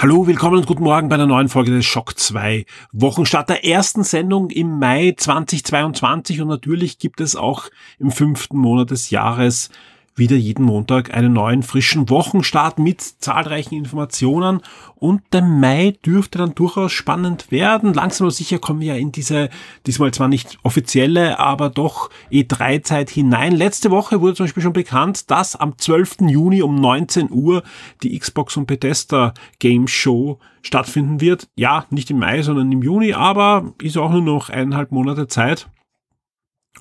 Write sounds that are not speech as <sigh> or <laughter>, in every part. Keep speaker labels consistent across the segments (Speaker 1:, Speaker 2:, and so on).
Speaker 1: Hallo, willkommen und guten Morgen bei der neuen Folge des Schock 2 Wochenstart der ersten Sendung im Mai 2022 und natürlich gibt es auch im fünften Monat des Jahres wieder jeden Montag einen neuen frischen Wochenstart mit zahlreichen Informationen und der Mai dürfte dann durchaus spannend werden. Langsam aber sicher kommen wir ja in diese, diesmal zwar nicht offizielle, aber doch E3-Zeit hinein. Letzte Woche wurde zum Beispiel schon bekannt, dass am 12. Juni um 19 Uhr die Xbox und Bethesda Game Show stattfinden wird. Ja, nicht im Mai, sondern im Juni, aber ist auch nur noch eineinhalb Monate Zeit.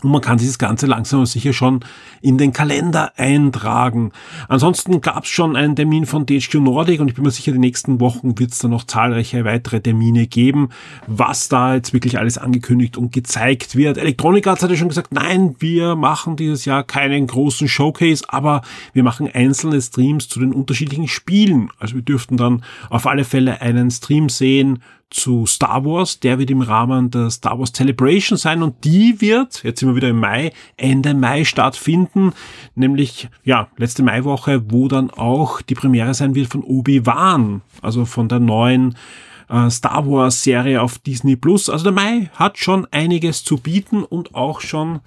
Speaker 1: Und man kann dieses Ganze langsam und sicher schon in den Kalender eintragen. Ansonsten gab es schon einen Termin von DHQ Nordic und ich bin mir sicher, die nächsten Wochen wird es da noch zahlreiche weitere Termine geben, was da jetzt wirklich alles angekündigt und gezeigt wird. Electronic Arts hat ja schon gesagt, nein, wir machen dieses Jahr keinen großen Showcase, aber wir machen einzelne Streams zu den unterschiedlichen Spielen. Also wir dürften dann auf alle Fälle einen Stream sehen zu Star Wars. Der wird im Rahmen der Star Wars Celebration sein und die wird, jetzt sind wir wieder im Mai, Ende Mai stattfinden, nämlich, ja, letzte Maiwoche, wo dann auch die Premiere sein wird von Obi-Wan, also von der neuen äh, Star Wars Serie auf Disney Plus. Also der Mai hat schon einiges zu bieten und auch schon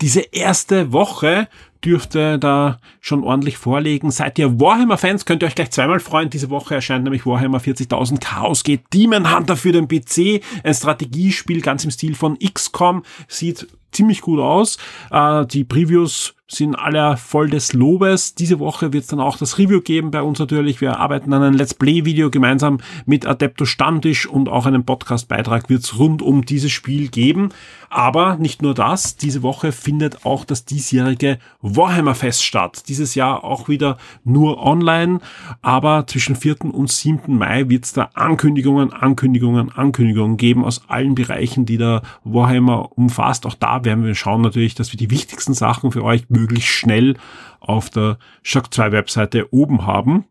Speaker 1: diese erste Woche dürfte da schon ordentlich vorlegen. Seid ihr Warhammer-Fans, könnt ihr euch gleich zweimal freuen. Diese Woche erscheint nämlich Warhammer 40.000 Chaos geht Demon Hunter für den PC. Ein Strategiespiel ganz im Stil von XCOM. Sieht ziemlich gut aus. Äh, die Previews sind alle voll des Lobes. Diese Woche wird es dann auch das Review geben bei uns natürlich. Wir arbeiten an einem Let's Play-Video gemeinsam mit Adepto Stammtisch und auch einen Podcast-Beitrag wird es rund um dieses Spiel geben. Aber nicht nur das, diese Woche findet auch das diesjährige Warhammer Fest statt. Dieses Jahr auch wieder nur online, aber zwischen 4. und 7. Mai wird es da Ankündigungen, Ankündigungen, Ankündigungen geben aus allen Bereichen, die der Warhammer umfasst. Auch da werden wir schauen natürlich, dass wir die wichtigsten Sachen für euch möglichst schnell auf der Shock 2 Webseite oben haben.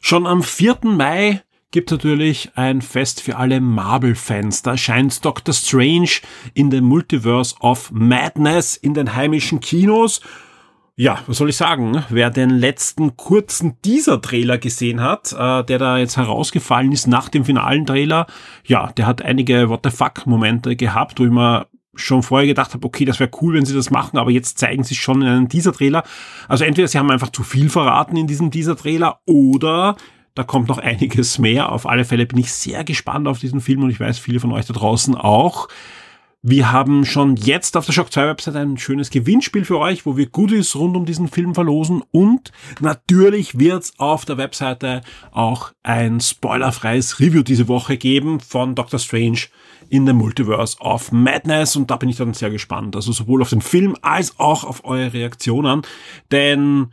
Speaker 1: Schon am 4. Mai gibt natürlich ein Fest für alle Marvel-Fans. Da erscheint Doctor Strange in the Multiverse of Madness in den heimischen Kinos. Ja, was soll ich sagen? Wer den letzten kurzen Teaser-Trailer gesehen hat, äh, der da jetzt herausgefallen ist nach dem finalen Trailer, ja, der hat einige What the fuck-Momente gehabt, wo ich mir schon vorher gedacht habe, okay, das wäre cool, wenn sie das machen, aber jetzt zeigen sie es schon in einem Teaser-Trailer. Also entweder sie haben einfach zu viel verraten in diesem Teaser-Trailer oder da kommt noch <laughs> einiges mehr. Auf alle Fälle bin ich sehr gespannt auf diesen Film und ich weiß, viele von euch da draußen auch. Wir haben schon jetzt auf der Shock 2 Website ein schönes Gewinnspiel für euch, wo wir Goodies rund um diesen Film verlosen und natürlich wird's auf der Webseite auch ein spoilerfreies Review diese Woche geben von Doctor Strange in the Multiverse of Madness und da bin ich dann sehr gespannt. Also sowohl auf den Film als auch auf eure Reaktionen, denn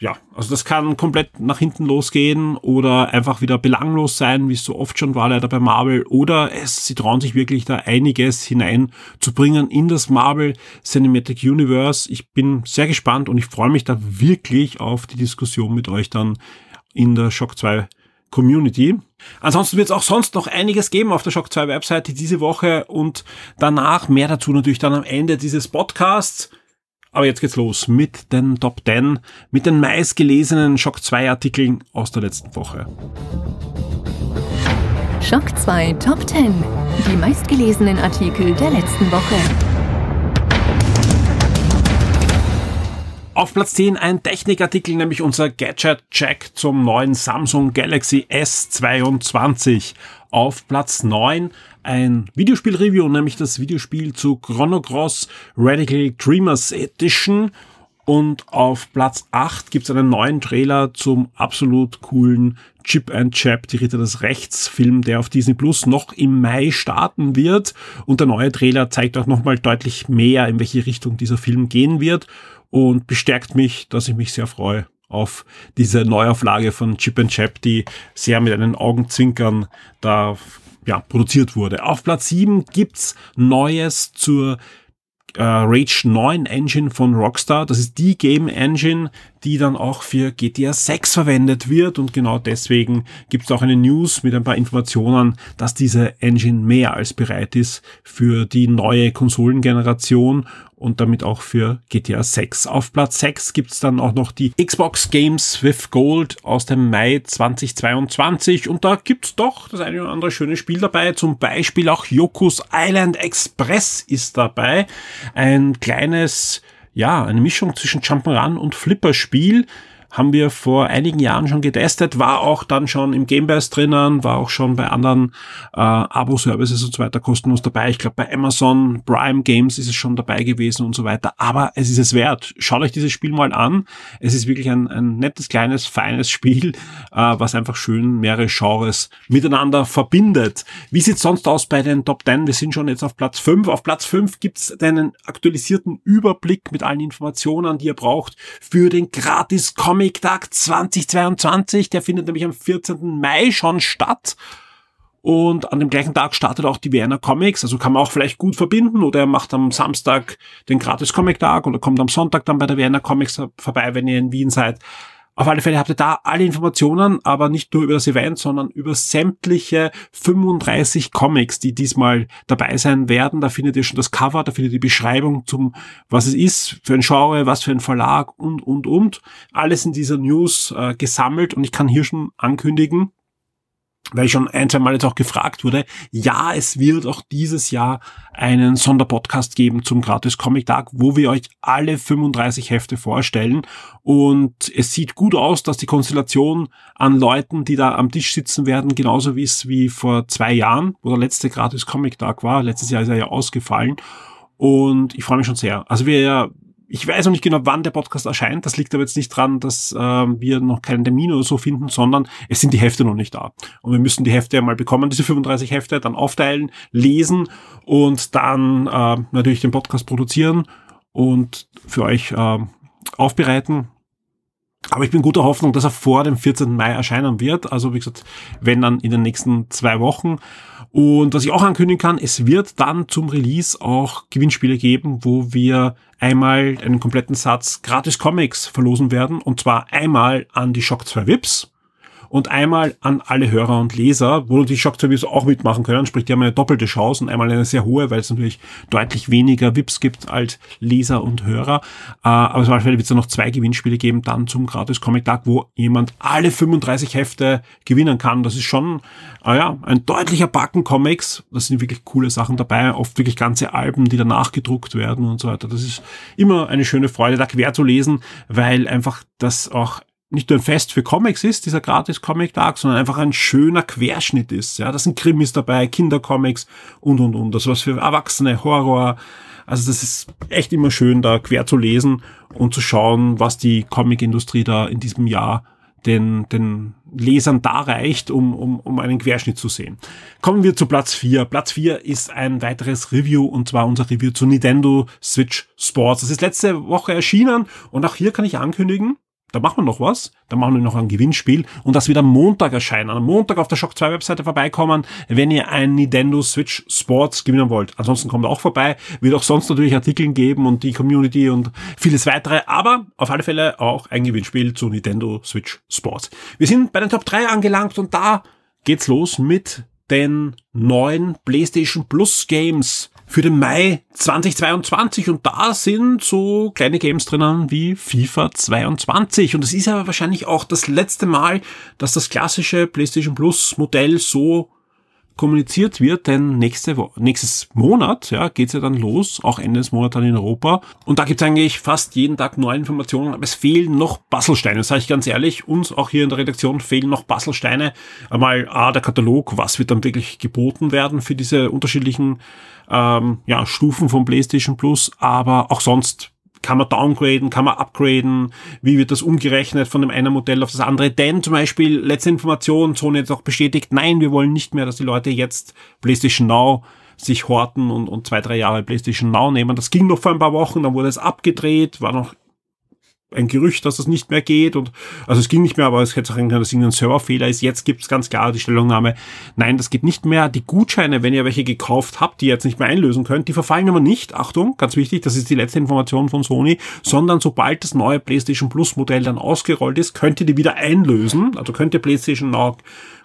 Speaker 1: ja, also das kann komplett nach hinten losgehen oder einfach wieder belanglos sein, wie es so oft schon war leider bei Marvel. Oder es, sie trauen sich wirklich da einiges hineinzubringen in das Marvel Cinematic Universe. Ich bin sehr gespannt und ich freue mich da wirklich auf die Diskussion mit euch dann in der Shock 2 Community. Ansonsten wird es auch sonst noch einiges geben auf der Shock 2 Webseite diese Woche und danach mehr dazu natürlich dann am Ende dieses Podcasts. Aber jetzt geht's los mit den Top 10, mit den meistgelesenen Shock 2 Artikeln aus der letzten Woche.
Speaker 2: Shock 2 Top 10. Die meistgelesenen Artikel der letzten Woche.
Speaker 1: Auf Platz 10 ein Technikartikel, nämlich unser Gadget-Check zum neuen Samsung Galaxy S22. Auf Platz 9 ein Videospiel-Review, nämlich das Videospiel zu Chrono Cross Radical Dreamers Edition. Und auf Platz 8 gibt's einen neuen Trailer zum absolut coolen Chip and Chap, die Ritter des Rechts Film, der auf Disney Plus noch im Mai starten wird. Und der neue Trailer zeigt auch nochmal deutlich mehr, in welche Richtung dieser Film gehen wird und bestärkt mich, dass ich mich sehr freue auf diese Neuauflage von Chip and Chap, die sehr mit einen Augenzwinkern da ja, produziert wurde. Auf Platz 7 gibt's Neues zur äh, Rage 9 Engine von Rockstar. Das ist die Game Engine, die dann auch für GTA 6 verwendet wird und genau deswegen gibt es auch eine News mit ein paar Informationen, dass diese Engine mehr als bereit ist für die neue Konsolengeneration und damit auch für GTA 6. Auf Platz 6 gibt's dann auch noch die Xbox Games with Gold aus dem Mai 2022 und da gibt's doch das eine oder andere schöne Spiel dabei. Zum Beispiel auch Yokus Island Express ist dabei. Ein kleines ja, eine Mischung zwischen Jump'n'Run und Flipperspiel haben wir vor einigen Jahren schon getestet, war auch dann schon im Gamebase drinnen, war auch schon bei anderen äh, Abo-Services und so weiter kostenlos dabei. Ich glaube, bei Amazon Prime Games ist es schon dabei gewesen und so weiter. Aber es ist es wert. Schaut euch dieses Spiel mal an. Es ist wirklich ein, ein nettes, kleines, feines <laughs> Spiel, äh, was einfach schön mehrere Genres miteinander verbindet. Wie sieht's sonst aus bei den Top 10? Wir sind schon jetzt auf Platz 5. Auf Platz 5 gibt's einen aktualisierten Überblick mit allen Informationen, die ihr braucht für den gratis Comic Comic-Tag 2022. Der findet nämlich am 14. Mai schon statt. Und an dem gleichen Tag startet auch die Vienna Comics, also kann man auch vielleicht gut verbinden oder er macht am Samstag den gratis Comic Tag oder kommt am Sonntag dann bei der Vienna Comics vorbei, wenn ihr in Wien seid. Auf alle Fälle habt ihr da alle Informationen, aber nicht nur über das Event, sondern über sämtliche 35 Comics, die diesmal dabei sein werden. Da findet ihr schon das Cover, da findet ihr die Beschreibung zum, was es ist, für ein Genre, was für ein Verlag und, und, und. Alles in dieser News äh, gesammelt und ich kann hier schon ankündigen, weil ich schon ein, zwei Mal jetzt auch gefragt wurde, ja, es wird auch dieses Jahr einen Sonderpodcast geben zum Gratis Comic Tag, wo wir euch alle 35 Hefte vorstellen. Und es sieht gut aus, dass die Konstellation an Leuten, die da am Tisch sitzen werden, genauso wie es wie vor zwei Jahren, wo der letzte Gratis Comic Tag war. Letztes Jahr ist er ja ausgefallen. Und ich freue mich schon sehr. Also wir ich weiß noch nicht genau, wann der Podcast erscheint. Das liegt aber jetzt nicht dran, dass äh, wir noch keinen Termin oder so finden, sondern es sind die Hefte noch nicht da. Und wir müssen die Hefte einmal bekommen, diese 35 Hefte, dann aufteilen, lesen und dann äh, natürlich den Podcast produzieren und für euch äh, aufbereiten. Aber ich bin guter Hoffnung, dass er vor dem 14. Mai erscheinen wird. Also wie gesagt, wenn dann in den nächsten zwei Wochen. Und was ich auch ankündigen kann, es wird dann zum Release auch Gewinnspiele geben, wo wir einmal einen kompletten Satz gratis Comics verlosen werden. Und zwar einmal an die Shock 2 Vips und einmal an alle Hörer und Leser, wo die Shock Service auch mitmachen können, sprich, die haben eine doppelte Chance und einmal eine sehr hohe, weil es natürlich deutlich weniger VIPs gibt als Leser und Hörer. Äh, aber zum Beispiel wird es dann noch zwei Gewinnspiele geben, dann zum Gratis Comic Tag, wo jemand alle 35 Hefte gewinnen kann. Das ist schon, äh, ja, ein deutlicher Backen Comics. Das sind wirklich coole Sachen dabei, oft wirklich ganze Alben, die danach gedruckt werden und so weiter. Das ist immer eine schöne Freude, da quer zu lesen, weil einfach das auch nicht nur ein Fest für Comics ist, dieser gratis Comic Tag, sondern einfach ein schöner Querschnitt ist. Ja, da sind Krimis dabei, Kindercomics und, und, und. Das was für Erwachsene, Horror. Also das ist echt immer schön, da quer zu lesen und zu schauen, was die Comicindustrie da in diesem Jahr den, den Lesern da reicht, um, um, um einen Querschnitt zu sehen. Kommen wir zu Platz 4. Platz 4 ist ein weiteres Review und zwar unser Review zu Nintendo Switch Sports. Das ist letzte Woche erschienen und auch hier kann ich ankündigen, da machen wir noch was, da machen wir noch ein Gewinnspiel und das wird am Montag erscheinen. Am Montag auf der Shock 2 Webseite vorbeikommen, wenn ihr ein Nintendo Switch Sports gewinnen wollt. Ansonsten kommt auch vorbei, wird auch sonst natürlich Artikel geben und die Community und vieles weitere, aber auf alle Fälle auch ein Gewinnspiel zu Nintendo Switch Sports. Wir sind bei den Top 3 angelangt und da geht's los mit den neuen PlayStation Plus Games für den Mai 2022 und da sind so kleine Games drinnen wie FIFA 22 und es ist aber wahrscheinlich auch das letzte Mal, dass das klassische PlayStation Plus Modell so kommuniziert wird, denn nächste Wo nächstes Monat ja, geht's ja dann los, auch Ende des Monats dann in Europa. Und da gibt's eigentlich fast jeden Tag neue Informationen, aber es fehlen noch Bastelsteine, sage ich ganz ehrlich. Uns auch hier in der Redaktion fehlen noch Bastelsteine. Einmal A, der Katalog, was wird dann wirklich geboten werden für diese unterschiedlichen ähm, ja, Stufen vom PlayStation Plus, aber auch sonst kann man downgraden, kann man upgraden, wie wird das umgerechnet von dem einen Modell auf das andere. Denn zum Beispiel, letzte Information, Sony jetzt auch bestätigt, nein, wir wollen nicht mehr, dass die Leute jetzt PlayStation Now sich horten und, und zwei, drei Jahre PlayStation Now nehmen. Das ging noch vor ein paar Wochen, dann wurde es abgedreht, war noch ein Gerücht, dass das nicht mehr geht und also es ging nicht mehr, aber es hätte sein können, dass es irgendein Serverfehler ist. Jetzt gibt es ganz klar die Stellungnahme, nein, das geht nicht mehr. Die Gutscheine, wenn ihr welche gekauft habt, die ihr jetzt nicht mehr einlösen könnt, die verfallen aber nicht, Achtung, ganz wichtig, das ist die letzte Information von Sony, sondern sobald das neue PlayStation Plus Modell dann ausgerollt ist, könnt ihr die wieder einlösen. Also könnt ihr PlayStation Now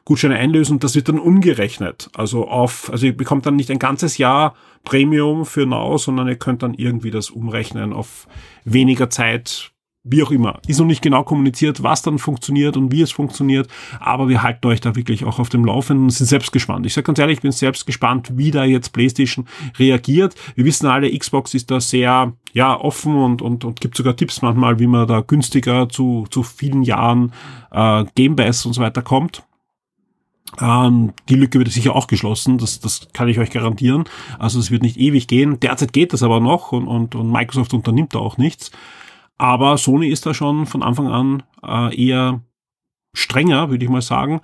Speaker 1: Gutscheine einlösen, das wird dann umgerechnet. Also auf, also ihr bekommt dann nicht ein ganzes Jahr Premium für Now, sondern ihr könnt dann irgendwie das umrechnen auf weniger Zeit wie auch immer. Ist noch nicht genau kommuniziert, was dann funktioniert und wie es funktioniert, aber wir halten euch da wirklich auch auf dem Laufenden und sind selbst gespannt. Ich sage ganz ehrlich, ich bin selbst gespannt, wie da jetzt PlayStation reagiert. Wir wissen alle, Xbox ist da sehr ja, offen und, und, und gibt sogar Tipps manchmal, wie man da günstiger zu, zu vielen Jahren äh, Game Pass und so weiter kommt. Ähm, die Lücke wird sicher auch geschlossen, das, das kann ich euch garantieren. Also es wird nicht ewig gehen. Derzeit geht das aber noch und, und, und Microsoft unternimmt da auch nichts. Aber Sony ist da schon von Anfang an äh, eher strenger, würde ich mal sagen.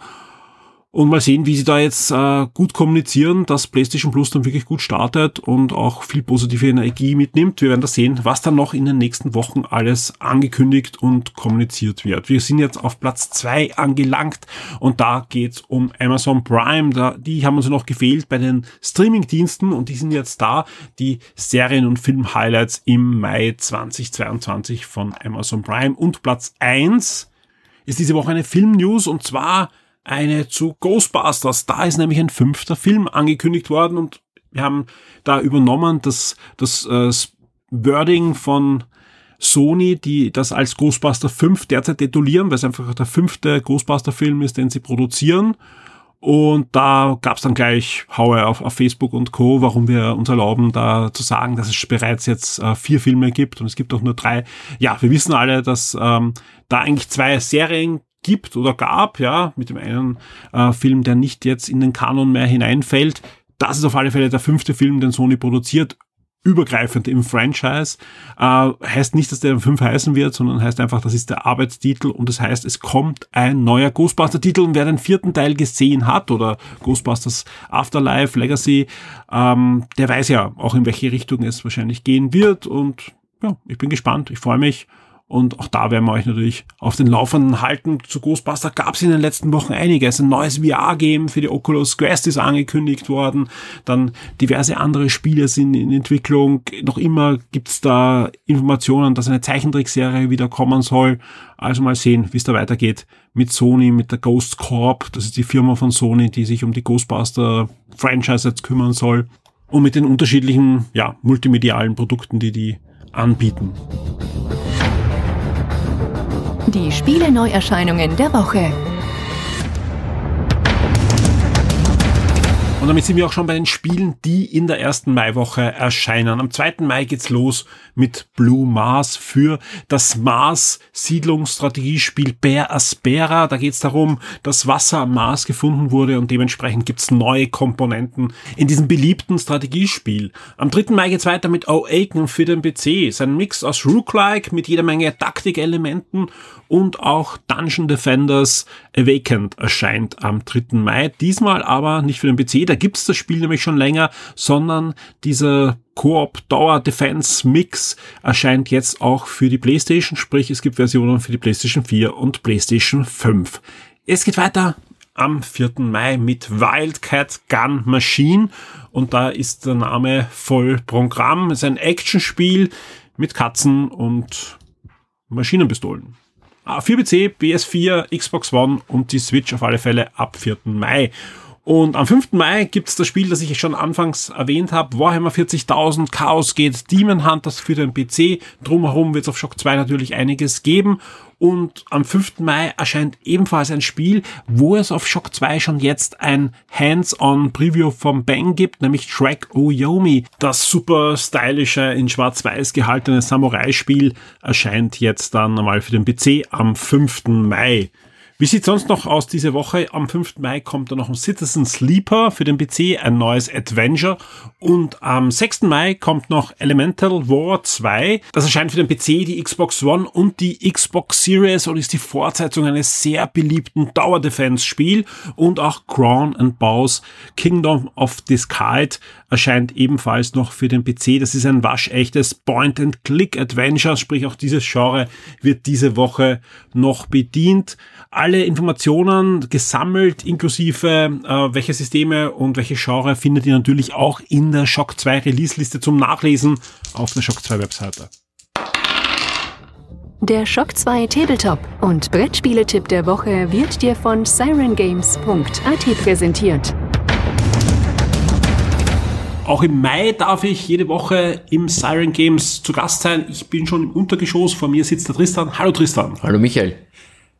Speaker 1: Und mal sehen, wie sie da jetzt äh, gut kommunizieren, dass PlayStation Plus dann wirklich gut startet und auch viel positive Energie mitnimmt. Wir werden da sehen, was dann noch in den nächsten Wochen alles angekündigt und kommuniziert wird. Wir sind jetzt auf Platz zwei angelangt und da geht's um Amazon Prime. Da, die haben uns noch gefehlt bei den Streaming-Diensten und die sind jetzt da. Die Serien- und Film-Highlights im Mai 2022 von Amazon Prime. Und Platz eins ist diese Woche eine Film-News und zwar eine zu Ghostbusters. Da ist nämlich ein fünfter Film angekündigt worden und wir haben da übernommen das, das äh, Wording von Sony, die das als Ghostbuster 5 derzeit titulieren, weil es einfach der fünfte Ghostbuster-Film ist, den sie produzieren. Und da gab es dann gleich Haue auf, auf Facebook und Co., warum wir uns erlauben, da zu sagen, dass es bereits jetzt äh, vier Filme gibt und es gibt auch nur drei. Ja, wir wissen alle, dass ähm, da eigentlich zwei Serien gibt oder gab, ja, mit dem einen äh, Film, der nicht jetzt in den Kanon mehr hineinfällt. Das ist auf alle Fälle der fünfte Film, den Sony produziert, übergreifend im Franchise. Äh, heißt nicht, dass der fünf heißen wird, sondern heißt einfach, das ist der Arbeitstitel und das heißt, es kommt ein neuer Ghostbuster-Titel und wer den vierten Teil gesehen hat oder Ghostbusters Afterlife, Legacy, ähm, der weiß ja auch, in welche Richtung es wahrscheinlich gehen wird und ja, ich bin gespannt, ich freue mich und auch da werden wir euch natürlich auf den Laufenden halten. Zu Ghostbuster gab es in den letzten Wochen einiges. Ein neues VR-Game für die Oculus Quest ist angekündigt worden. Dann diverse andere Spiele sind in Entwicklung. Noch immer gibt's da Informationen, dass eine Zeichentrickserie wieder kommen soll. Also mal sehen, wie es da weitergeht mit Sony, mit der Ghost Corp. Das ist die Firma von Sony, die sich um die Ghostbuster-Franchise jetzt kümmern soll. Und mit den unterschiedlichen, ja, multimedialen Produkten, die die anbieten.
Speaker 2: Die Spiele-Neuerscheinungen der Woche.
Speaker 1: Und damit sind wir auch schon bei den Spielen, die in der ersten Maiwoche erscheinen. Am 2. Mai geht's los mit Blue Mars für das Mars Siedlungsstrategiespiel Bear Aspera. Da geht's darum, dass Wasser am Mars gefunden wurde und dementsprechend gibt's neue Komponenten in diesem beliebten Strategiespiel. Am 3. Mai geht's weiter mit Awaken für den PC. Sein Mix aus Rook-like mit jeder Menge Taktikelementen und auch Dungeon Defenders Awakened erscheint am 3. Mai. Diesmal aber nicht für den PC da gibt's das Spiel nämlich schon länger, sondern dieser Koop Dauer Defense Mix erscheint jetzt auch für die PlayStation, sprich es gibt Versionen für die PlayStation 4 und PlayStation 5. Es geht weiter am 4. Mai mit Wildcat Gun Machine und da ist der Name voll Programm. Es ist ein Actionspiel mit Katzen und Maschinenpistolen. 4 PC, PS4, Xbox One und die Switch auf alle Fälle ab 4. Mai. Und am 5. Mai gibt's das Spiel, das ich schon anfangs erwähnt habe, Warhammer 40.000, Chaos geht, Demon Hunters für den PC. Drumherum wird's auf Shock 2 natürlich einiges geben. Und am 5. Mai erscheint ebenfalls ein Spiel, wo es auf Shock 2 schon jetzt ein Hands-on Preview vom Bang gibt, nämlich Track Oyomi. Das super stylische, in schwarz-weiß gehaltene Samurai-Spiel erscheint jetzt dann einmal für den PC am 5. Mai. Wie sieht sonst noch aus diese Woche? Am 5. Mai kommt dann noch ein Citizen Sleeper für den PC, ein neues Adventure. Und am 6. Mai kommt noch Elemental War 2. Das erscheint für den PC, die Xbox One und die Xbox Series und ist die Fortsetzung eines sehr beliebten Tower Defense Spiel. Und auch Crown and Bows Kingdom of Discard erscheint ebenfalls noch für den PC. Das ist ein waschechtes Point-and-Click-Adventure, sprich auch dieses Genre wird diese Woche noch bedient. Alle Informationen gesammelt, inklusive äh, welche Systeme und welche Genre findet ihr natürlich auch in der Shock 2 Release-Liste zum Nachlesen auf der Shock 2 Webseite.
Speaker 2: Der Shock 2 Tabletop und Brettspieletipp der Woche wird dir von sirengames.at präsentiert.
Speaker 1: Auch im Mai darf ich jede Woche im Siren Games zu Gast sein. Ich bin schon im Untergeschoss. Vor mir sitzt der Tristan. Hallo Tristan.
Speaker 3: Hallo Michael.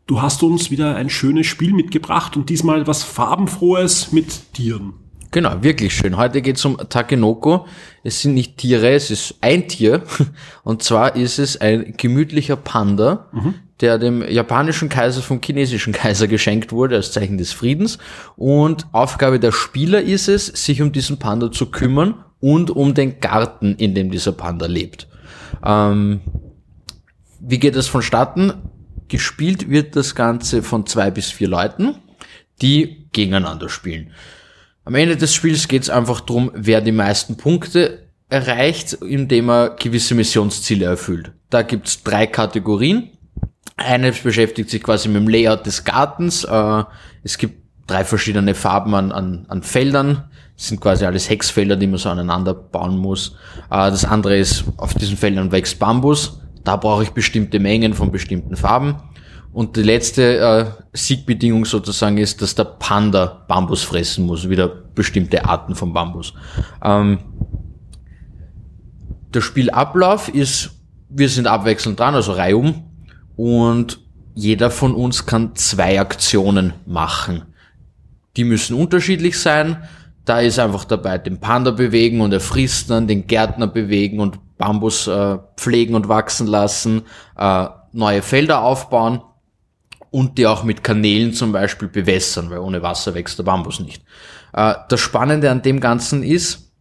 Speaker 1: Du hast uns wieder ein schönes Spiel mitgebracht und diesmal was farbenfrohes mit Tieren.
Speaker 3: Genau, wirklich schön. Heute geht es um Takenoko. Es sind nicht Tiere, es ist ein Tier. <laughs> Und zwar ist es ein gemütlicher Panda, mhm. der dem japanischen Kaiser vom chinesischen Kaiser geschenkt wurde als Zeichen des Friedens. Und Aufgabe der Spieler ist es, sich um diesen Panda zu kümmern und um den Garten, in dem dieser Panda lebt. Ähm, wie geht es vonstatten? Gespielt wird das Ganze von zwei bis vier Leuten, die gegeneinander spielen. Am Ende des Spiels geht es einfach darum, wer die meisten Punkte erreicht, indem er gewisse Missionsziele erfüllt. Da gibt's drei Kategorien. Eine beschäftigt sich quasi mit dem Layout des Gartens. Äh, es gibt drei verschiedene Farben an, an, an Feldern. Das sind quasi alles Hexfelder, die man so aneinander bauen muss. Äh, das andere ist, auf diesen Feldern wächst Bambus. Da brauche ich bestimmte Mengen von bestimmten Farben. Und die letzte äh, Siegbedingung sozusagen ist, dass der Panda Bambus fressen muss, wieder bestimmte Arten von Bambus. Ähm, der Spielablauf ist, wir sind abwechselnd dran, also reihum, und jeder von uns kann zwei Aktionen machen. Die müssen unterschiedlich sein. Da ist einfach dabei, den Panda bewegen und er frisst dann, den Gärtner bewegen und Bambus äh, pflegen und wachsen lassen, äh, neue Felder aufbauen und die auch mit Kanälen zum Beispiel bewässern, weil ohne Wasser wächst der Bambus nicht. Äh, das Spannende an dem Ganzen ist,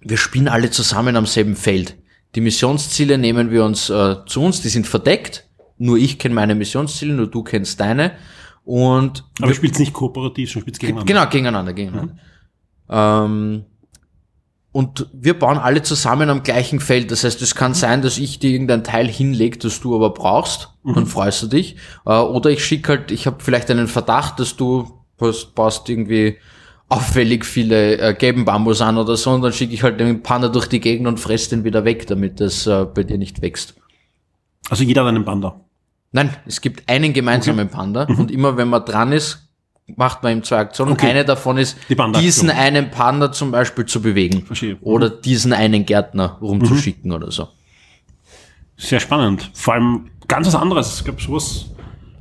Speaker 3: wir spielen alle zusammen am selben Feld. Die Missionsziele nehmen wir uns äh, zu uns, die sind verdeckt. Nur ich kenne meine Missionsziele, nur du kennst deine. Und
Speaker 1: Aber du spielst nicht kooperativ, du spielst gegeneinander.
Speaker 3: Genau, gegeneinander, gegeneinander. Mhm. Ähm, und wir bauen alle zusammen am gleichen Feld. Das heißt, es kann sein, dass ich dir irgendein Teil hinlege, das du aber brauchst. Mhm. Dann freust du dich. Äh, oder ich schicke halt, ich habe vielleicht einen Verdacht, dass du baust irgendwie auffällig viele äh, gelben Bambus an oder so und dann schicke ich halt den Panda durch die Gegend und fress den wieder weg, damit das äh, bei dir nicht wächst.
Speaker 1: Also jeder hat einen Panda?
Speaker 3: Nein, es gibt einen gemeinsamen okay. Panda mhm. und immer wenn man dran ist, macht man ihm zwei Aktionen. Okay. Eine davon ist, Die diesen einen Panda zum Beispiel zu bewegen. Verstehe. Oder mhm. diesen einen Gärtner rumzuschicken mhm. oder so.
Speaker 1: Sehr spannend. Vor allem ganz was anderes. Ich glaube, sowas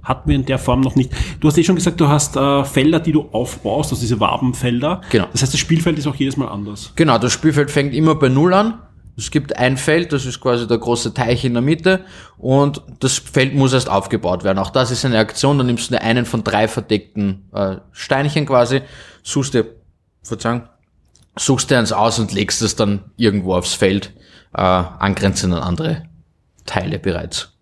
Speaker 1: hatten wir in der Form noch nicht. Du hast eh schon gesagt, du hast äh, Felder, die du aufbaust, also diese Wabenfelder. Genau. Das heißt, das Spielfeld ist auch jedes Mal anders.
Speaker 3: Genau, das Spielfeld fängt immer bei Null an es gibt ein Feld, das ist quasi der große Teich in der Mitte und das Feld muss erst aufgebaut werden. Auch das ist eine Aktion, da nimmst du einen von drei verdeckten äh, Steinchen quasi, suchst dir, Verzeihung, suchst dir eins aus und legst es dann irgendwo aufs Feld, äh, angrenzend an andere Teile bereits.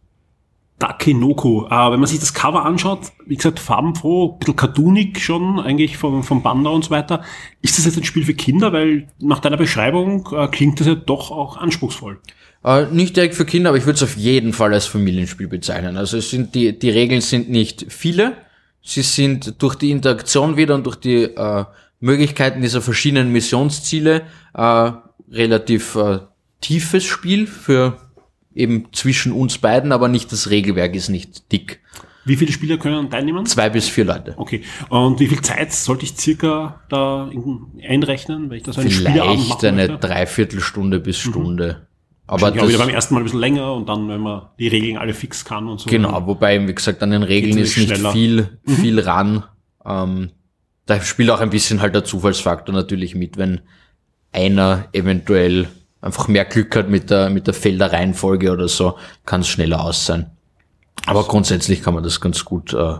Speaker 1: Takenoko. Äh, wenn man sich das Cover anschaut, wie gesagt, farbenfroh, ein bisschen cartoonig schon, eigentlich vom, vom Banda und so weiter. Ist das jetzt ein Spiel für Kinder? Weil nach deiner Beschreibung äh, klingt das ja doch auch anspruchsvoll.
Speaker 3: Äh, nicht direkt für Kinder, aber ich würde es auf jeden Fall als Familienspiel bezeichnen. Also es sind die, die Regeln sind nicht viele. Sie sind durch die Interaktion wieder und durch die äh, Möglichkeiten dieser verschiedenen Missionsziele äh, relativ äh, tiefes Spiel für eben zwischen uns beiden, aber nicht das Regelwerk ist nicht dick.
Speaker 1: Wie viele Spieler können teilnehmen?
Speaker 3: Zwei bis vier Leute.
Speaker 1: Okay. Und wie viel Zeit sollte ich circa da einrechnen,
Speaker 3: weil ich das einen Vielleicht machen eine möchte? Dreiviertelstunde bis mhm. Stunde. Mhm.
Speaker 1: Aber das, wieder beim ersten Mal ein bisschen länger und dann, wenn man die Regeln alle fix kann und so.
Speaker 3: Genau, wobei, wie gesagt, an den Regeln ist nicht schneller. viel, mhm. viel ran. Ähm, da spielt auch ein bisschen halt der Zufallsfaktor natürlich mit, wenn einer eventuell einfach mehr Glück hat mit der, mit der Felderreihenfolge oder so, kann es schneller aus sein. Aber grundsätzlich kann man das ganz gut äh,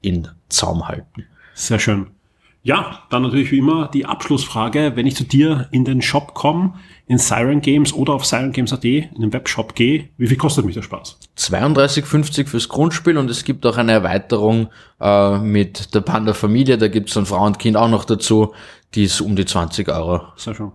Speaker 3: in Zaum halten.
Speaker 1: Sehr schön. Ja, dann natürlich wie immer die Abschlussfrage. Wenn ich zu dir in den Shop komme, in Siren Games oder auf sirengames.at in den Webshop gehe, wie viel kostet mich der Spaß?
Speaker 3: 32,50 fürs Grundspiel und es gibt auch eine Erweiterung äh, mit der Panda-Familie. Da gibt's dann Frau und Kind auch noch dazu. Die ist um die 20 Euro.
Speaker 1: Sehr schön.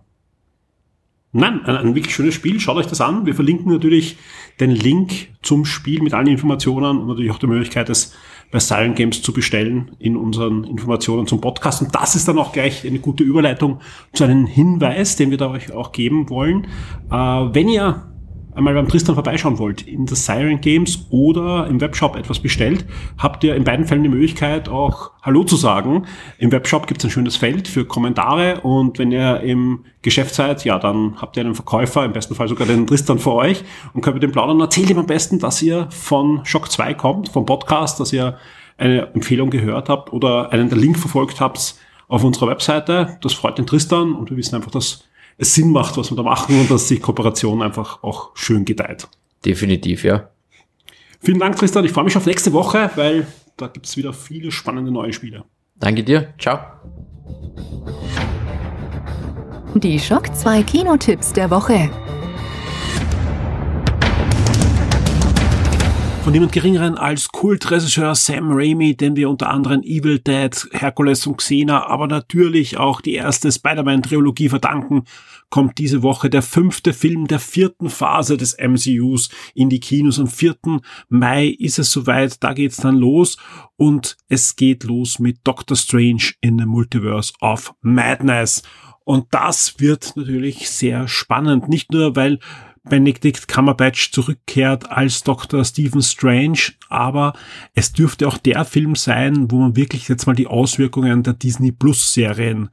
Speaker 1: Nein, ein, ein, wirklich schönes Spiel. Schaut euch das an. Wir verlinken natürlich den Link zum Spiel mit allen Informationen und natürlich auch die Möglichkeit, es bei Silent Games zu bestellen in unseren Informationen zum Podcast. Und das ist dann auch gleich eine gute Überleitung zu einem Hinweis, den wir da euch auch geben wollen. Äh, wenn ihr einmal beim Tristan vorbeischauen wollt, in der Siren Games oder im Webshop etwas bestellt, habt ihr in beiden Fällen die Möglichkeit, auch Hallo zu sagen. Im Webshop gibt es ein schönes Feld für Kommentare und wenn ihr im Geschäft seid, ja, dann habt ihr einen Verkäufer, im besten Fall sogar den Tristan vor euch und könnt mit dem plaudern. Erzählt ihm am besten, dass ihr von Shock 2 kommt, vom Podcast, dass ihr eine Empfehlung gehört habt oder einen der Link verfolgt habt auf unserer Webseite. Das freut den Tristan und wir wissen einfach, dass es Sinn macht, was wir da machen und dass die Kooperation einfach auch schön gedeiht.
Speaker 3: Definitiv, ja.
Speaker 1: Vielen Dank, Tristan. Ich freue mich auf nächste Woche, weil da gibt es wieder viele spannende neue Spiele.
Speaker 3: Danke dir. Ciao.
Speaker 2: Die Schock 2 Kinotipps der Woche.
Speaker 1: Von niemand geringeren als Kultregisseur Sam Raimi, den wir unter anderem Evil Dead, Hercules und Xena, aber natürlich auch die erste Spider-Man-Trilogie verdanken, kommt diese Woche der fünfte Film der vierten Phase des MCUs in die Kinos. Am 4. Mai ist es soweit, da geht's dann los und es geht los mit Doctor Strange in the Multiverse of Madness. Und das wird natürlich sehr spannend. Nicht nur, weil Benedict Cumberbatch zurückkehrt als Dr. Stephen Strange, aber es dürfte auch der Film sein, wo man wirklich jetzt mal die Auswirkungen der Disney Plus Serien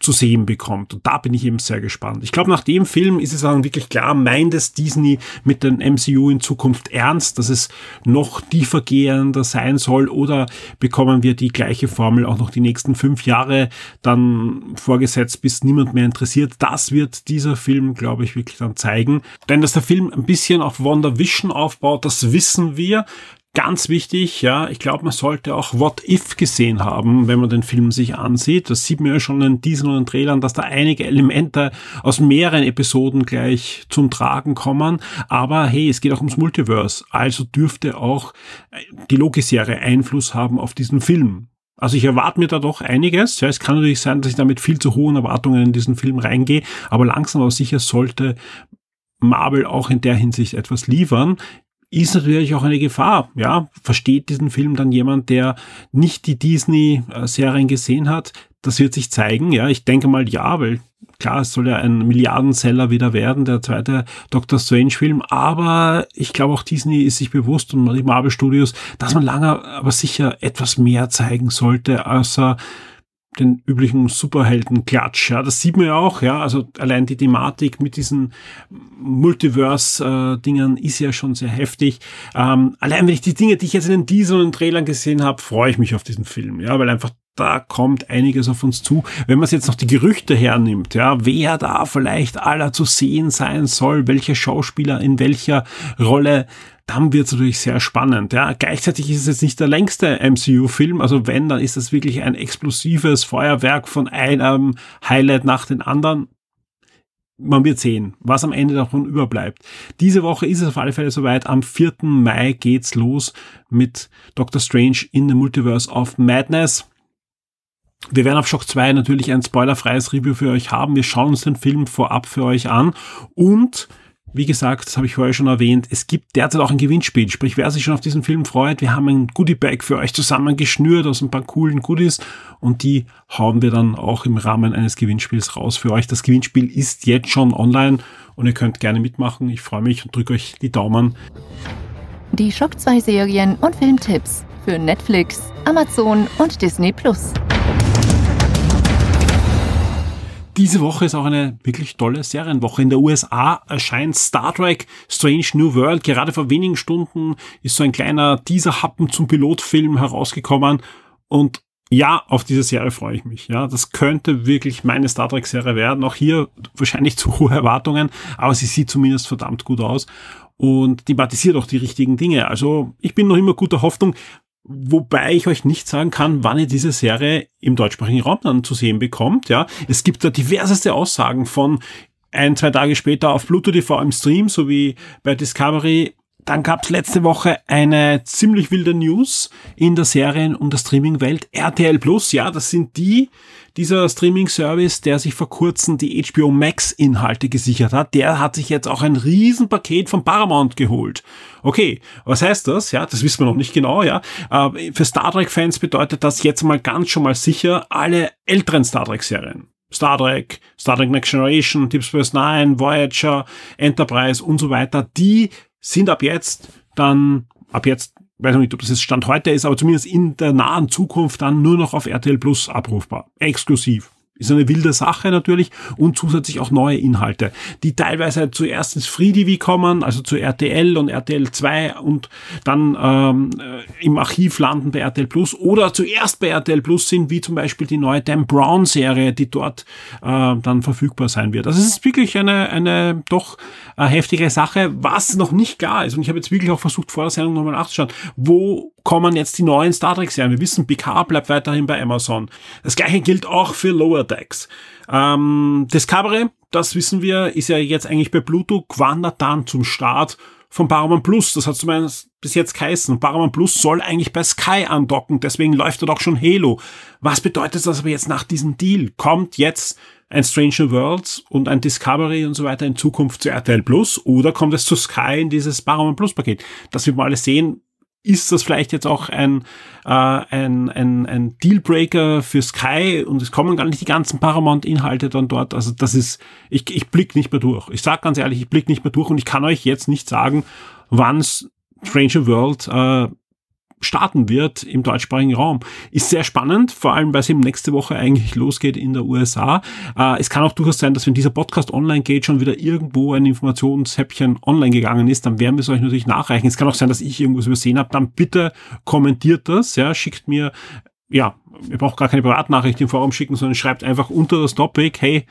Speaker 1: zu sehen bekommt. Und da bin ich eben sehr gespannt. Ich glaube, nach dem Film ist es dann wirklich klar, meint es Disney mit dem MCU in Zukunft ernst, dass es noch tiefergehender sein soll oder bekommen wir die gleiche Formel auch noch die nächsten fünf Jahre dann vorgesetzt, bis niemand mehr interessiert. Das wird dieser Film, glaube ich, wirklich dann zeigen. Denn dass der Film ein bisschen auf Wonder Vision aufbaut, das wissen wir. Ganz wichtig, ja, ich glaube, man sollte auch What If gesehen haben, wenn man den Film sich ansieht. Das sieht man ja schon in diesen und den Trailern, dass da einige Elemente aus mehreren Episoden gleich zum Tragen kommen. Aber hey, es geht auch ums Multiverse. Also dürfte auch die Loki-Serie Einfluss haben auf diesen Film. Also ich erwarte mir da doch einiges. Ja, es kann natürlich sein, dass ich da mit viel zu hohen Erwartungen in diesen Film reingehe, aber langsam aber sicher sollte Marvel auch in der Hinsicht etwas liefern ist natürlich auch eine Gefahr. Ja, versteht diesen Film dann jemand, der nicht die Disney-Serien gesehen hat? Das wird sich zeigen. Ja, ich denke mal ja, weil klar, es soll ja ein Milliardenseller wieder werden, der zweite Doctor Strange-Film. Aber ich glaube auch Disney ist sich bewusst und die Marvel Studios, dass man lange aber sicher etwas mehr zeigen sollte, außer den üblichen Superhelden-Klatsch. Ja, das sieht man ja auch, ja. Also allein die Thematik mit diesen Multiverse-Dingern ist ja schon sehr heftig. Ähm, allein wenn ich die Dinge, die ich jetzt in den Teasern und Trailern gesehen habe, freue ich mich auf diesen Film, ja, weil einfach da kommt einiges auf uns zu. Wenn man es jetzt noch die Gerüchte hernimmt, ja, wer da vielleicht aller zu sehen sein soll, welche Schauspieler in welcher Rolle, dann wird es natürlich sehr spannend. Ja. Gleichzeitig ist es jetzt nicht der längste MCU-Film, also wenn, dann ist das wirklich ein explosives Feuerwerk von einem Highlight nach den anderen. Man wird sehen, was am Ende davon überbleibt. Diese Woche ist es auf alle Fälle soweit. Am 4. Mai geht's los mit Doctor Strange in the Multiverse of Madness. Wir werden auf Shock 2 natürlich ein spoilerfreies Review für euch haben. Wir schauen uns den Film vorab für euch an und wie gesagt, das habe ich vorher schon erwähnt, es gibt derzeit auch ein Gewinnspiel. Sprich, wer sich schon auf diesen Film freut, wir haben ein Goodie-Bag für euch zusammengeschnürt aus ein paar coolen Goodies und die hauen wir dann auch im Rahmen eines Gewinnspiels raus für euch. Das Gewinnspiel ist jetzt schon online und ihr könnt gerne mitmachen. Ich freue mich und drücke euch die Daumen.
Speaker 2: Die Shock 2 Serien und Filmtipps für Netflix, Amazon und Disney Plus.
Speaker 1: Diese Woche ist auch eine wirklich tolle Serienwoche. In der USA erscheint Star Trek Strange New World. Gerade vor wenigen Stunden ist so ein kleiner Teaser-Happen zum Pilotfilm herausgekommen. Und ja, auf diese Serie freue ich mich. Ja, das könnte wirklich meine Star Trek Serie werden. Auch hier wahrscheinlich <laughs> zu hohe Erwartungen, aber sie sieht zumindest verdammt gut aus und thematisiert auch die richtigen Dinge. Also ich bin noch immer guter Hoffnung wobei ich euch nicht sagen kann, wann ihr diese Serie im deutschsprachigen Raum dann zu sehen bekommt. Ja, es gibt da diverseste Aussagen von ein, zwei Tage später auf Pluto TV im Stream, sowie bei Discovery dann gab es letzte Woche eine ziemlich wilde News in der Serien- und der Streaming-Welt. RTL Plus, ja, das sind die, dieser Streaming-Service, der sich vor kurzem die HBO Max-Inhalte gesichert hat, der hat sich jetzt auch ein Riesenpaket von Paramount geholt. Okay, was heißt das? Ja, das wissen wir noch nicht genau, ja. Für Star Trek-Fans bedeutet das jetzt mal ganz schon mal sicher alle älteren Star Trek-Serien. Star Trek, Star Trek Next Generation, Deep Space Nine, Voyager, Enterprise und so weiter, die sind ab jetzt dann, ab jetzt, weiß nicht, ob das jetzt Stand heute ist, aber zumindest in der nahen Zukunft dann nur noch auf RTL Plus abrufbar. Exklusiv. Ist eine wilde Sache natürlich und zusätzlich auch neue Inhalte, die teilweise zuerst ins Free TV kommen, also zu RTL und RTL 2 und dann ähm, äh, im Archiv landen bei RTL Plus oder zuerst bei RTL Plus sind, wie zum Beispiel die neue Dan Brown Serie, die dort äh, dann verfügbar sein wird. Also es ist wirklich eine, eine doch äh, heftige Sache, was noch nicht klar ist. Und ich habe jetzt wirklich auch versucht, vor der Sendung nochmal nachzuschauen, wo kommen jetzt die neuen Star Trek-Serien. Wir wissen, Picard bleibt weiterhin bei Amazon. Das gleiche gilt auch für Lower Decks. Ähm, Discovery, das wissen wir, ist ja jetzt eigentlich bei Pluto, wandert dann zum Start von Paramount Plus. Das hat zumindest bis jetzt geheißen. Paramount Plus soll eigentlich bei Sky andocken, deswegen läuft dort auch schon Halo. Was bedeutet das aber jetzt nach diesem Deal? Kommt jetzt ein Stranger Worlds und ein Discovery und so weiter in Zukunft zu RTL Plus oder kommt es zu Sky in dieses Paramount Plus Paket? Das wird man alles sehen ist das vielleicht jetzt auch ein, äh, ein, ein, ein Dealbreaker für Sky und es kommen gar nicht die ganzen Paramount-Inhalte dann dort. Also das ist, ich, ich blick nicht mehr durch. Ich sage ganz ehrlich, ich blick nicht mehr durch und ich kann euch jetzt nicht sagen, wann Stranger World äh, starten wird im deutschsprachigen Raum. Ist sehr spannend, vor allem weil es eben nächste Woche eigentlich losgeht in der USA. Äh, es kann auch durchaus sein, dass wenn dieser Podcast online geht, schon wieder irgendwo ein Informationshäppchen online gegangen ist, dann werden wir es euch natürlich nachreichen. Es kann auch sein, dass ich irgendwas übersehen habe. Dann bitte kommentiert das, ja, schickt mir ja, ihr braucht gar keine Privatnachricht im Forum schicken, sondern schreibt einfach unter das Topic, hey,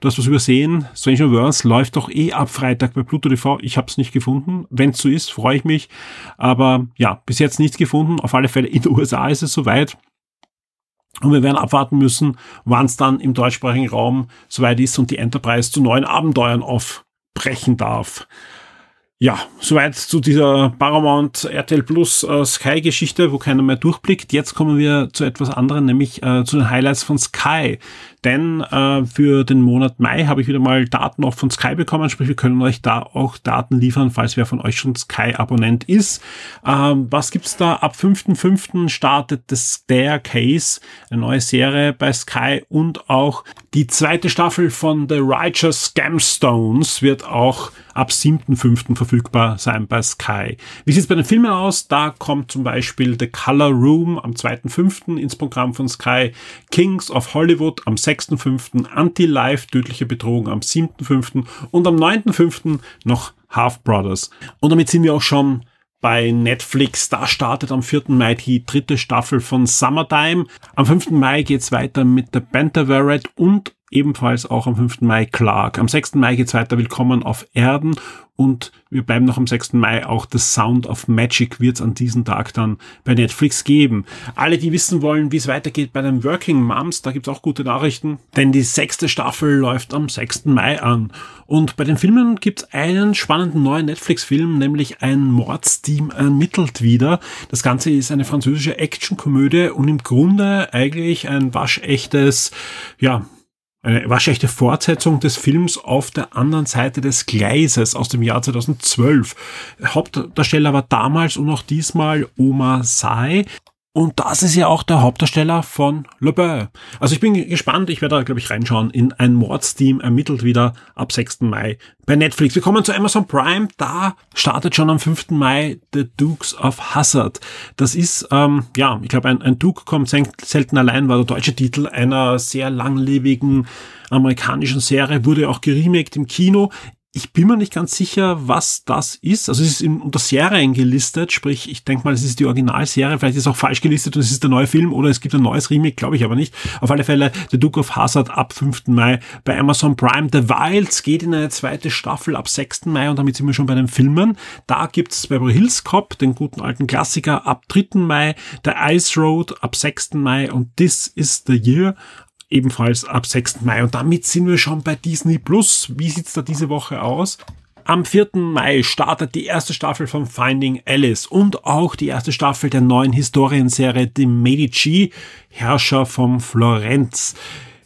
Speaker 1: Du hast was übersehen. Stranger Worlds läuft doch eh ab Freitag bei Pluto TV. Ich habe es nicht gefunden. Wenn es so ist, freue ich mich. Aber ja, bis jetzt nichts gefunden. Auf alle Fälle in den <laughs> USA ist es soweit. Und wir werden abwarten müssen, wann es dann im deutschsprachigen Raum soweit ist und die Enterprise zu neuen Abenteuern aufbrechen darf. Ja, soweit zu dieser Paramount RTL Plus äh, Sky Geschichte, wo keiner mehr durchblickt. Jetzt kommen wir zu etwas anderem, nämlich äh, zu den Highlights von Sky. Denn äh, für den Monat Mai habe ich wieder mal Daten auch von Sky bekommen, sprich wir können euch da auch Daten liefern, falls wer von euch schon Sky-Abonnent ist. Ähm, was gibt's da? Ab 5.5. startet The Staircase, eine neue Serie bei Sky und auch die zweite Staffel von The Righteous Scamstones wird auch ab 7.5. verfügbar sein bei Sky. Wie sieht's bei den Filmen aus? Da kommt zum Beispiel The Color Room am 2.5. ins Programm von Sky, Kings of Hollywood am 6.5., Anti-Life, tödliche Bedrohung am 7.5. und am 9.5. noch Half Brothers. Und damit sind wir auch schon bei Netflix. Da startet am 4. Mai die dritte Staffel von Summertime. Am 5. Mai geht's weiter mit The Pentaverate und ebenfalls auch am 5. Mai Clark. Am 6. Mai geht's weiter Willkommen auf Erden und wir bleiben noch am 6. Mai. Auch The Sound of Magic wird es an diesem Tag dann bei Netflix geben. Alle, die wissen wollen, wie es weitergeht bei den Working Moms, da gibt's auch gute Nachrichten, denn die sechste Staffel läuft am 6. Mai an. Und bei den Filmen gibt's einen spannenden neuen Netflix-Film, nämlich ein Mordsteam ermittelt wieder. Das Ganze ist eine französische Actionkomödie und im Grunde eigentlich ein waschechtes, ja, eine waschechte Fortsetzung des Films auf der anderen Seite des Gleises aus dem Jahr 2012. Hauptdarsteller war damals und auch diesmal Oma Sai. Und das ist ja auch der Hauptdarsteller von Le Beau. Also ich bin gespannt, ich werde da, glaube ich, reinschauen. In ein Mordsteam ermittelt wieder ab 6. Mai bei Netflix. Wir kommen zu Amazon Prime. Da startet schon am 5. Mai The Dukes of Hazzard. Das ist, ähm, ja, ich glaube, ein, ein Duke kommt selten allein, war der deutsche Titel einer sehr langlebigen amerikanischen Serie, wurde auch geremaked im Kino Ich bin mir nicht ganz sicher, was das ist. Also es ist in, unter Serien gelistet, sprich, ich denke mal, es ist die Originalserie, vielleicht ist es auch falsch gelistet und es ist der neue Film oder es gibt ein neues Remake, glaube ich aber nicht. Auf alle Fälle The Duke of Hazard ab 5. Mai bei Amazon Prime. The Wilds geht in eine zweite Staffel ab 6. Mai und damit sind wir schon bei den Filmen. Da gibt's Beverly Hills Cop, den guten alten Klassiker, ab 3. Mai, The Ice Road ab 6. Mai und This is the Year ebenfalls ab 6. Mai. Und damit sind wir schon bei Disney Plus. Wie sieht's da diese Woche aus? Am 4. Mai startet die erste Staffel von Finding Alice und auch die erste Staffel der neuen Historienserie The Medici, Herrscher von Florenz.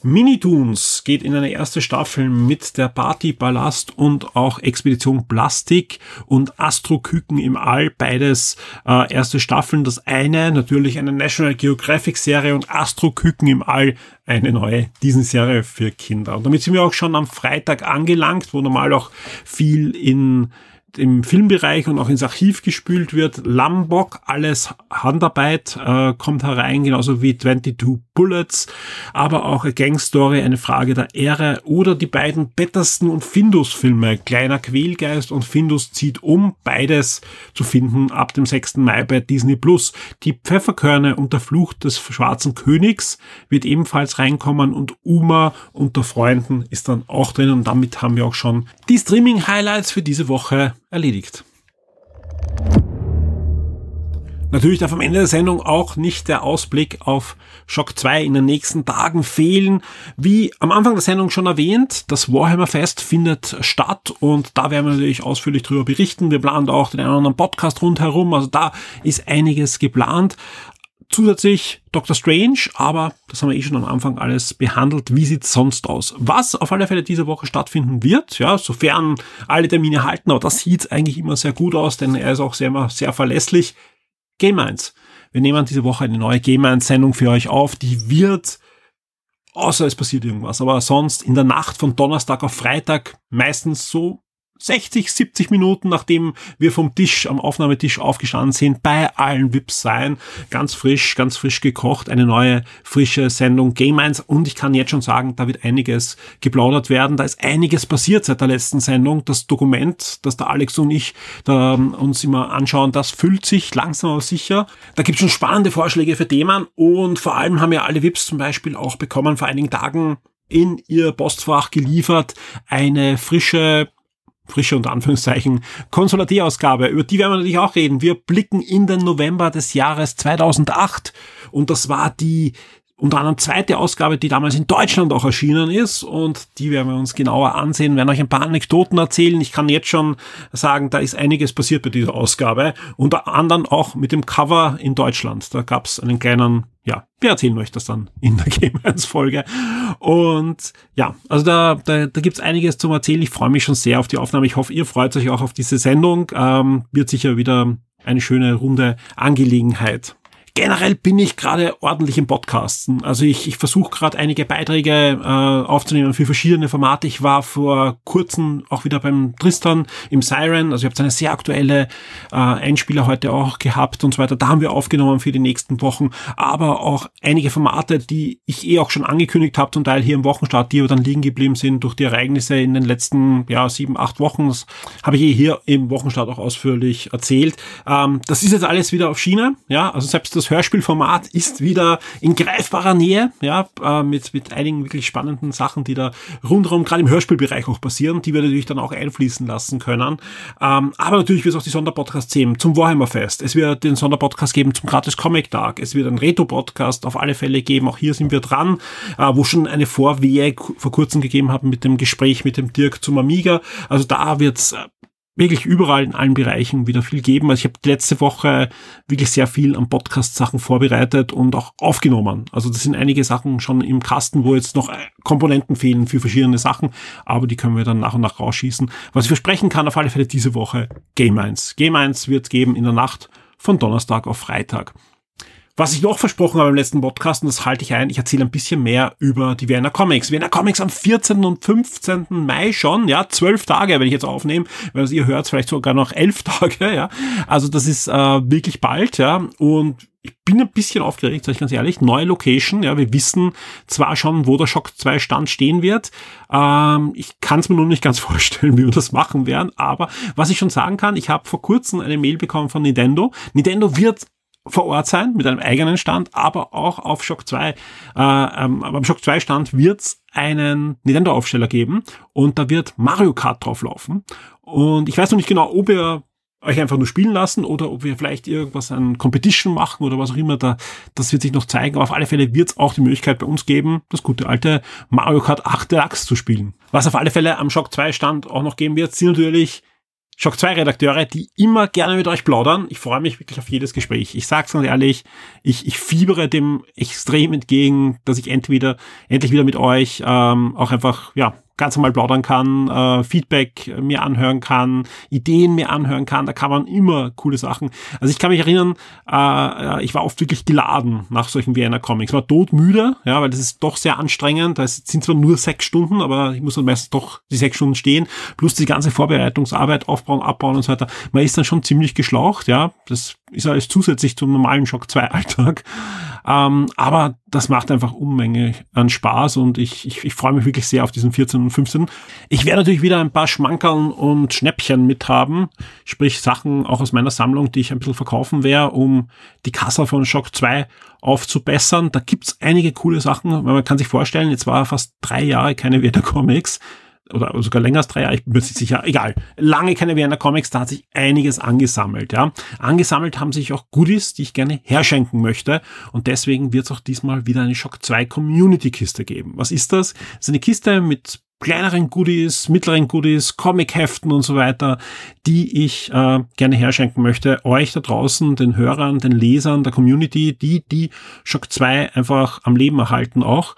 Speaker 1: Minitoons geht in eine erste Staffel mit der Party Ballast und auch Expedition Plastik und Astroküken im All, beides äh, erste Staffeln. Das eine natürlich eine National Geographic Serie und Astroküken im All eine neue Disney-Serie für Kinder. Und damit sind wir auch schon am Freitag angelangt, wo normal auch viel in im Filmbereich und auch ins Archiv gespült wird. Lambok, alles Handarbeit, äh, kommt herein, genauso wie 22 Bullets, aber auch A Gang Story, eine Frage der Ehre oder die beiden Bettersten und Findus Filme, Kleiner Quälgeist und Findus zieht um, beides zu finden ab dem 6. Mai bei Disney Plus. Die Pfefferkörne und der Fluch des schwarzen Königs wird ebenfalls reinkommen und Uma unter Freunden ist dann auch drin und damit haben wir auch schon die Streaming Highlights für diese Woche erledigt. Natürlich darf am Ende der Sendung auch nicht der Ausblick auf Shock 2 in den nächsten Tagen fehlen. Wie am Anfang der Sendung schon erwähnt, das Warhammer Fest findet statt und da werden wir natürlich ausführlich drüber berichten. Wir planen auch den einen oder anderen Podcast rundherum, also da ist einiges geplant. Zusätzlich Doctor Strange, aber das haben wir eh schon am Anfang alles behandelt. Wie sieht's sonst aus? Was auf alle Fälle diese Woche stattfinden wird, ja, sofern alle Termine halten, aber das sieht eigentlich immer sehr gut aus, denn er ist auch sehr, sehr verlässlich. Game 1. Wir nehmen diese Woche eine neue Game 1 Sendung für euch auf, die wird außer es passiert irgendwas, aber sonst in der Nacht von Donnerstag auf Freitag meistens so 60, 70 Minuten, nachdem wir vom Tisch, am Aufnahmetisch aufgestanden sind, bei allen Vips sein. Ganz frisch, ganz frisch gekocht. Eine neue, frische Sendung Game 1. Und ich kann jetzt schon sagen, da wird einiges geplaudert werden. Da ist einiges passiert seit der letzten Sendung. Das Dokument, das der Alex und ich da ähm, uns immer anschauen, das füllt sich langsam aber sicher. Da gibt es schon spannende Vorschläge für Themen. Und vor allem haben ja alle Vips zum Beispiel auch bekommen vor einigen Tagen in ihr Postfach geliefert eine frische frische unter Anführungszeichen Konsolatierausgabe, über die werden wir natürlich auch reden. Wir blicken in den November des Jahres 2008 und das war die unter anderem zweite Ausgabe, die damals in Deutschland auch erschienen ist und die werden wir uns genauer ansehen, werden euch ein paar Anekdoten erzählen. Ich kann jetzt schon sagen, da ist einiges passiert bei dieser Ausgabe, unter anderem auch mit dem Cover in Deutschland. Da gab es einen kleinen, ja, wir erzählen euch das dann in der <laughs> Game 1 Folge. Und ja, also da, da, da gibt es einiges zum Erzählen. Ich freue mich schon sehr auf die Aufnahme. Ich hoffe, ihr freut euch auch auf diese Sendung. Ähm, wird sicher wieder eine schöne runde Angelegenheit generell bin ich gerade ordentlich im Podcasten. Also ich, ich versuche gerade einige Beiträge äh, aufzunehmen für verschiedene Formate. Ich war vor kurzem auch wieder beim Tristan im Siren. Also ich habe eine sehr aktuelle äh, Einspieler heute auch gehabt und so weiter. Da haben wir aufgenommen für die nächsten Wochen. Aber auch einige Formate, die ich eh auch schon angekündigt habe, zum Teil hier im Wochenstart, die aber dann liegen geblieben sind durch die Ereignisse in den letzten ja, sieben, acht Wochen. Das habe ich eh hier im Wochenstart auch ausführlich erzählt. Ähm, das ist jetzt alles wieder auf Schiene. Ja, also selbst das Hörspielformat ist wieder in greifbarer Nähe, ja, äh, mit, mit einigen wirklich spannenden Sachen, die da rundherum, gerade im Hörspielbereich auch passieren, die wir natürlich dann auch einfließen lassen können. Ähm, aber natürlich wird es auch die Sonderpodcasts geben zum Warhammer Fest. Es wird den Sonderpodcast geben zum Gratis Comic Tag. Es wird einen Retro-Podcast auf alle Fälle geben. Auch hier sind wir dran, äh, wo schon eine Vorwehe vor kurzem gegeben haben mit dem Gespräch mit dem Dirk zum Amiga. Also da wird's äh, wirklich überall in allen Bereichen wieder viel geben. Also ich habe letzte Woche wirklich sehr viel an Podcast-Sachen vorbereitet und auch aufgenommen. Also das sind einige Sachen schon im Kasten, wo jetzt noch äh, Komponenten fehlen für verschiedene Sachen, aber die können wir dann nach und nach rausschießen. Was ich versprechen kann, auf alle Fälle diese Woche Game 1. Game 1 wird geben in der Nacht von Donnerstag auf Freitag. Was ich noch versprochen habe im letzten Podcast, und das halte ich ein, ich erzähle ein bisschen mehr über die Vienna Comics. Vienna Comics am 14. und 15. Mai schon, ja, zwölf Tage, wenn ich jetzt aufnehme, weil ihr hört, vielleicht sogar noch elf <laughs> Tage, ja. Also das ist äh, wirklich bald, ja. Und ich bin ein bisschen aufgeregt, sage ich ganz ehrlich. Neue Location, ja, wir wissen zwar schon, wo der Shock 2 Stand stehen wird. Ähm, ich kann es mir nur nicht ganz <laughs> vorstellen, wie wir das machen werden. Aber was ich schon sagen kann, ich habe vor kurzem eine Mail bekommen von Nintendo. Nintendo wird vor Ort sein mit einem eigenen Stand, aber auch auf Shock 2. Äh, ähm, beim Shock 2 Stand wird's einen Nintendo-Aufsteller geben und da wird Mario Kart drauf laufen. Und ich weiß noch nicht genau, ob ihr euch einfach nur spielen lassen oder ob wir vielleicht irgendwas an Competition machen oder was auch immer da, das wird sich noch zeigen. Aber auf alle Fälle wird es auch die Möglichkeit bei uns geben, das gute alte Mario Kart 8 Deluxe zu spielen. Was auf alle Fälle am Shock 2 Stand auch noch geben wird, sind natürlich Shock 2 Redakteure, die immer gerne mit euch plaudern. Ich freue mich wirklich auf jedes Gespräch. Ich sag's ganz ehrlich, ich, ich fiebere dem extrem entgegen, dass ich entweder, endlich wieder mit euch ähm, auch einfach, ja, ganz normal plaudern kann, äh, Feedback mir anhören kann, Ideen mir anhören kann. Da kann man immer coole Sachen. Also ich kann mich erinnern, äh, ich war oft wirklich geladen nach solchen Vienna Comics. War todmüde, ja, weil das ist doch sehr anstrengend. Das sind zwar nur sechs Stunden, aber ich muss dann meistens doch die sechs Stunden stehen, plus die ganze Vorbereitungsarbeit, aufbauen, abbauen und so weiter. Man ist dann schon ziemlich geschlaucht, ja. Das ist alles zusätzlich zum normalen Shock 2 Alltag. Ähm, aber das macht einfach Unmenge an Spaß und ich, ich, ich freue mich wirklich sehr auf diesen 14. und 15. Ich werde natürlich wieder ein paar Schmankerln und Schnäppchen mithaben, sprich Sachen auch aus meiner Sammlung, die ich ein bisschen verkaufen werde, um die Kasse von Shock 2 aufzubessern. Da gibt's einige coole Sachen, weil man kann sich vorstellen, jetzt war fast drei Jahre keine Weder Comics oder sogar länger als drei Jahre, ich bin mir nicht sicher, egal. Lange keine Vienna Comics, da hat sich einiges angesammelt, ja. Angesammelt haben sich auch Goodies, die ich gerne herschenken möchte und deswegen wird es auch diesmal wieder eine Shock 2 Community Kiste geben. Was ist das? Das ist eine Kiste mit kleineren Goodies, mittleren Goodies, Comic-Heften und so weiter, die ich äh, gerne herschenken möchte. Euch da draußen, den Hörern, den Lesern, der Community, die die Shock 2 einfach am Leben erhalten auch.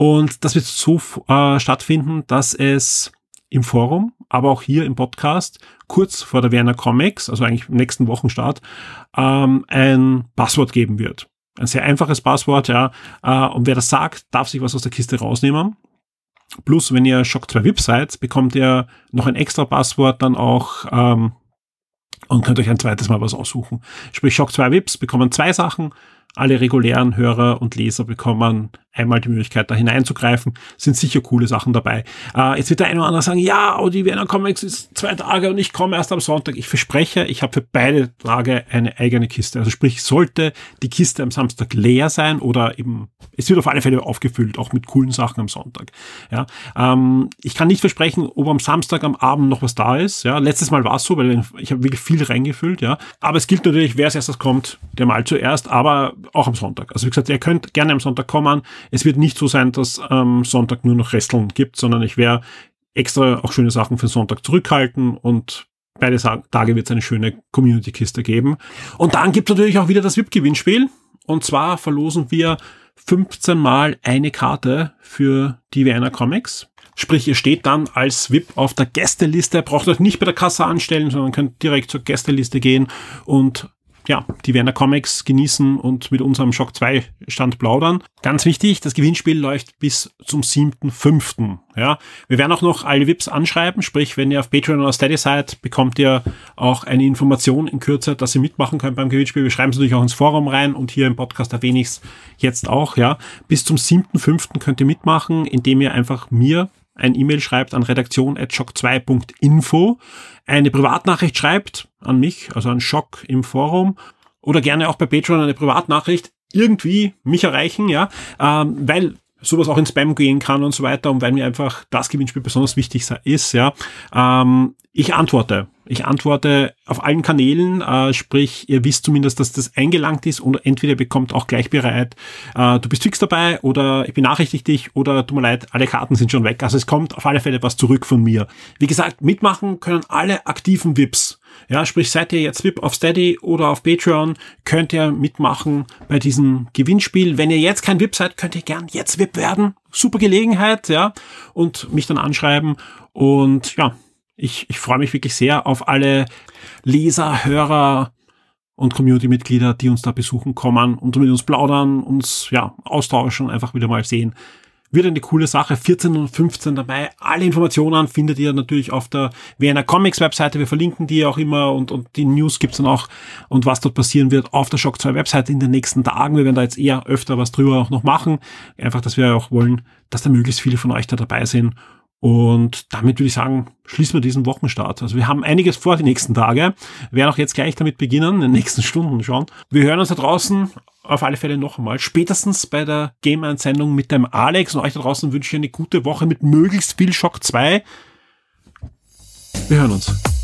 Speaker 1: Und das wird so äh, stattfinden, dass es im Forum, aber auch hier im Podcast, kurz vor der Werner Comics, also eigentlich im nächsten Wochenstart, ähm, ein Passwort geben wird. Ein sehr einfaches Passwort, ja. Äh, und wer das sagt, darf sich was aus der Kiste rausnehmen. Plus, wenn ihr Shock 2 VIP seid, bekommt ihr noch ein extra Passwort dann auch ähm, und könnt euch ein zweites Mal was aussuchen. Sprich, Shock 2 VIPs bekommen zwei Sachen alle regulären Hörer und Leser bekommen einmal die Möglichkeit, da hineinzugreifen. Sind sicher coole Sachen dabei. Äh, jetzt wird der eine oder andere sagen, ja, aber die Vienna Comics ist zwei Tage und ich komme erst am Sonntag. Ich verspreche, ich habe für beide Tage eine eigene Kiste. Also sprich, sollte die Kiste am Samstag leer sein oder eben, es wird auf alle Fälle aufgefüllt, auch mit coolen Sachen am Sonntag. Ja, ähm, ich kann nicht versprechen, ob am Samstag am Abend noch was da ist. Ja, letztes Mal war es so, weil ich habe wirklich viel reingefüllt. Ja, aber es gilt natürlich, wer als erstes kommt, der mal zuerst. Aber auch am Sonntag. Also wie gesagt, ihr könnt gerne am Sonntag kommen. Es wird nicht so sein, dass am Sonntag nur noch Resteln gibt, sondern ich werde extra auch schöne Sachen für Sonntag zurückhalten und beide Tage wird es eine schöne Community-Kiste geben. Und dann gibt es natürlich auch wieder das VIP-Gewinnspiel. Und zwar verlosen wir 15 Mal eine Karte für die Vienna Comics. Sprich, ihr steht dann als VIP auf der Gästeliste, braucht euch nicht bei der Kasse anstellen, sondern könnt direkt zur Gästeliste gehen und ja, die Werner Comics genießen und mit unserem Shock 2 Stand plaudern. Ganz wichtig, das Gewinnspiel läuft bis zum 7.5. Ja, wir werden auch noch alle VIPs anschreiben, sprich, wenn ihr auf Patreon oder Steady seid, bekommt ihr auch eine Information in Kürze, dass ihr mitmachen könnt beim Gewinnspiel. Wir schreiben es natürlich auch ins Forum rein und hier im Podcast erwähne ich es jetzt auch, ja. Bis zum 7.5. könnt ihr mitmachen, indem ihr einfach mir ein E-Mail schreibt an redaktion.shock2.info, eine Privatnachricht schreibt an mich, also an Schock im Forum oder gerne auch bei Patreon eine Privatnachricht irgendwie mich erreichen, ja, ähm, weil sowas auch in Spam gehen kann und so weiter und weil mir einfach das Gewinnspiel besonders wichtig ist, ja. Ähm, ich antworte. Ich antworte auf allen Kanälen, äh, sprich, ihr wisst zumindest, dass das eingelangt ist und entweder bekommt auch gleich bereit, äh, du bist fix dabei oder ich benachrichtige dich oder tut mir leid, alle Karten sind schon weg. Also es kommt auf alle Fälle was zurück von mir. Wie gesagt, mitmachen können alle aktiven VIPs. Ja, sprich, seid ihr jetzt VIP auf Steady oder auf Patreon, könnt ihr mitmachen bei diesem Gewinnspiel. Wenn ihr jetzt kein VIP seid, könnt ihr gern jetzt VIP werden. Super Gelegenheit, ja, und mich dann anschreiben und ja, ich, ich freue mich wirklich sehr auf alle Leser, Hörer und Community-Mitglieder, die uns da besuchen kommen und mit uns plaudern, uns ja austauschen, einfach wieder mal sehen. Wird eine coole Sache. 14 und 15. Mai. Alle Informationen findet ihr natürlich auf der Vienna Comics Webseite. Wir verlinken die auch immer und, und die News gibt's dann auch und was dort passieren wird auf der Shock 2 Webseite in den nächsten Tagen. Wir werden da jetzt eher öfter was drüber auch noch machen. Einfach, dass wir auch wollen, dass da möglichst viele von euch da dabei sind und damit würde ich sagen, schließen wir diesen Wochenstart. Also wir haben einiges vor die nächsten Tage. Wir werden auch jetzt gleich damit beginnen, in den nächsten Stunden schon. Wir hören uns da draußen auf alle Fälle noch einmal. Spätestens bei der Game 1 Sendung mit dem Alex und euch da draußen wünsche ich eine gute Woche mit möglichst viel Schock 2. Wir hören uns.